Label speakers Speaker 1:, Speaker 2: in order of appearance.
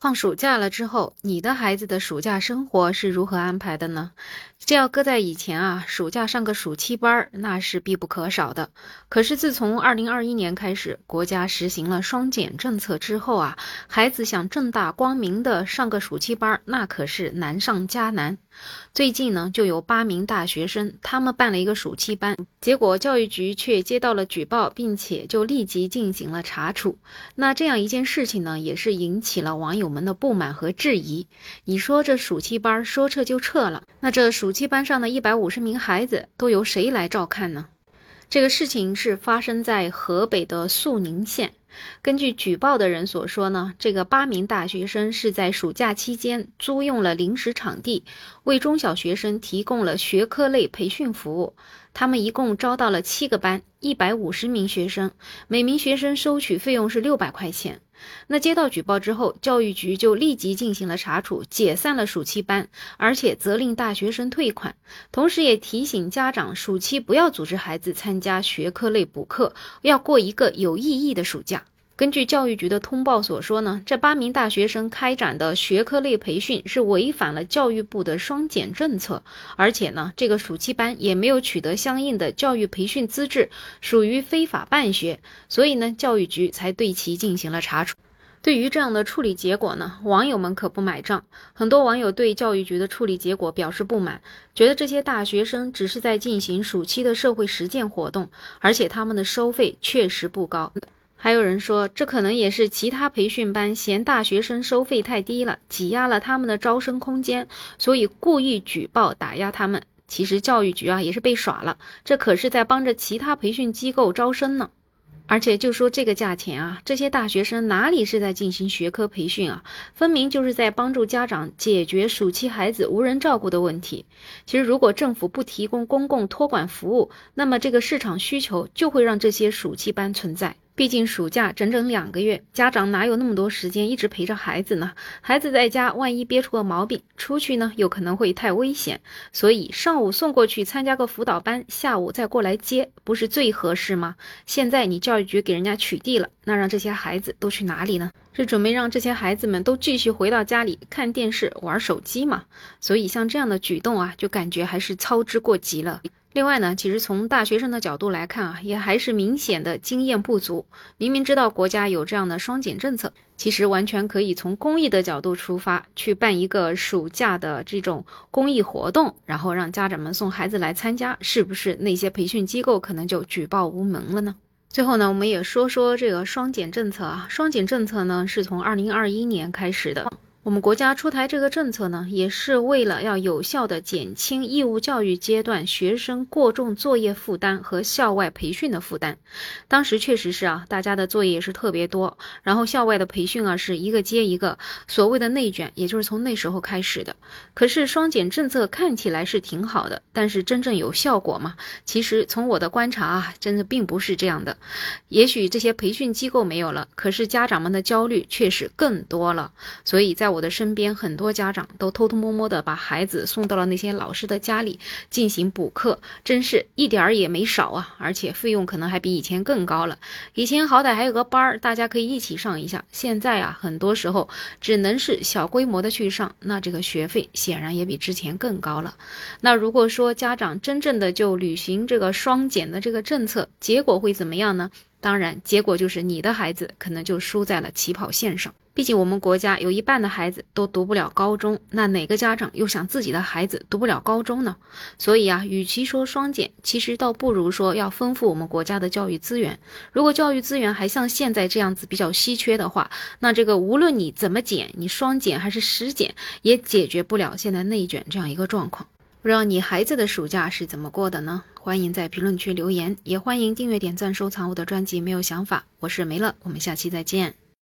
Speaker 1: 放暑假了之后，你的孩子的暑假生活是如何安排的呢？这要搁在以前啊，暑假上个暑期班那是必不可少的。可是自从二零二一年开始，国家实行了双减政策之后啊，孩子想正大光明的上个暑期班那可是难上加难。最近呢，就有八名大学生，他们办了一个暑期班，结果教育局却接到了举报，并且就立即进行了查处。那这样一件事情呢，也是引起了网友。我们的不满和质疑，你说这暑期班说撤就撤了，那这暑期班上的一百五十名孩子都由谁来照看呢？这个事情是发生在河北的肃宁县。根据举报的人所说呢，这个八名大学生是在暑假期间租用了临时场地，为中小学生提供了学科类培训服务。他们一共招到了七个班，一百五十名学生，每名学生收取费用是六百块钱。那接到举报之后，教育局就立即进行了查处，解散了暑期班，而且责令大学生退款，同时也提醒家长，暑期不要组织孩子参加学科类补课，要过一个有意义的暑假。根据教育局的通报所说呢，这八名大学生开展的学科类培训是违反了教育部的双减政策，而且呢，这个暑期班也没有取得相应的教育培训资质，属于非法办学，所以呢，教育局才对其进行了查处。对于这样的处理结果呢，网友们可不买账，很多网友对教育局的处理结果表示不满，觉得这些大学生只是在进行暑期的社会实践活动，而且他们的收费确实不高。还有人说，这可能也是其他培训班嫌大学生收费太低了，挤压了他们的招生空间，所以故意举报打压他们。其实教育局啊也是被耍了，这可是在帮着其他培训机构招生呢。而且就说这个价钱啊，这些大学生哪里是在进行学科培训啊，分明就是在帮助家长解决暑期孩子无人照顾的问题。其实如果政府不提供公共托管服务，那么这个市场需求就会让这些暑期班存在。毕竟暑假整整两个月，家长哪有那么多时间一直陪着孩子呢？孩子在家万一憋出个毛病，出去呢又可能会太危险。所以上午送过去参加个辅导班，下午再过来接，不是最合适吗？现在你教育局给人家取缔了，那让这些孩子都去哪里呢？是准备让这些孩子们都继续回到家里看电视、玩手机吗？所以像这样的举动啊，就感觉还是操之过急了。另外呢，其实从大学生的角度来看啊，也还是明显的经验不足。明明知道国家有这样的双减政策，其实完全可以从公益的角度出发，去办一个暑假的这种公益活动，然后让家长们送孩子来参加，是不是那些培训机构可能就举报无门了呢？最后呢，我们也说说这个双减政策啊，双减政策呢是从二零二一年开始的。我们国家出台这个政策呢，也是为了要有效的减轻义务教育阶段学生过重作业负担和校外培训的负担。当时确实是啊，大家的作业也是特别多，然后校外的培训啊是一个接一个，所谓的内卷，也就是从那时候开始的。可是双减政策看起来是挺好的，但是真正有效果吗？其实从我的观察啊，真的并不是这样的。也许这些培训机构没有了，可是家长们的焦虑确实更多了。所以在我。我的身边很多家长都偷偷摸摸的把孩子送到了那些老师的家里进行补课，真是一点儿也没少啊！而且费用可能还比以前更高了。以前好歹还有个班儿，大家可以一起上一下，现在啊，很多时候只能是小规模的去上，那这个学费显然也比之前更高了。那如果说家长真正的就履行这个双减的这个政策，结果会怎么样呢？当然，结果就是你的孩子可能就输在了起跑线上。毕竟我们国家有一半的孩子都读不了高中，那哪个家长又想自己的孩子读不了高中呢？所以啊，与其说双减，其实倒不如说要丰富我们国家的教育资源。如果教育资源还像现在这样子比较稀缺的话，那这个无论你怎么减，你双减还是实减，也解决不了现在内卷这样一个状况。不知道你孩子的暑假是怎么过的呢？欢迎在评论区留言，也欢迎订阅、点赞、收藏我的专辑。没有想法，我是梅乐，我们下期再见。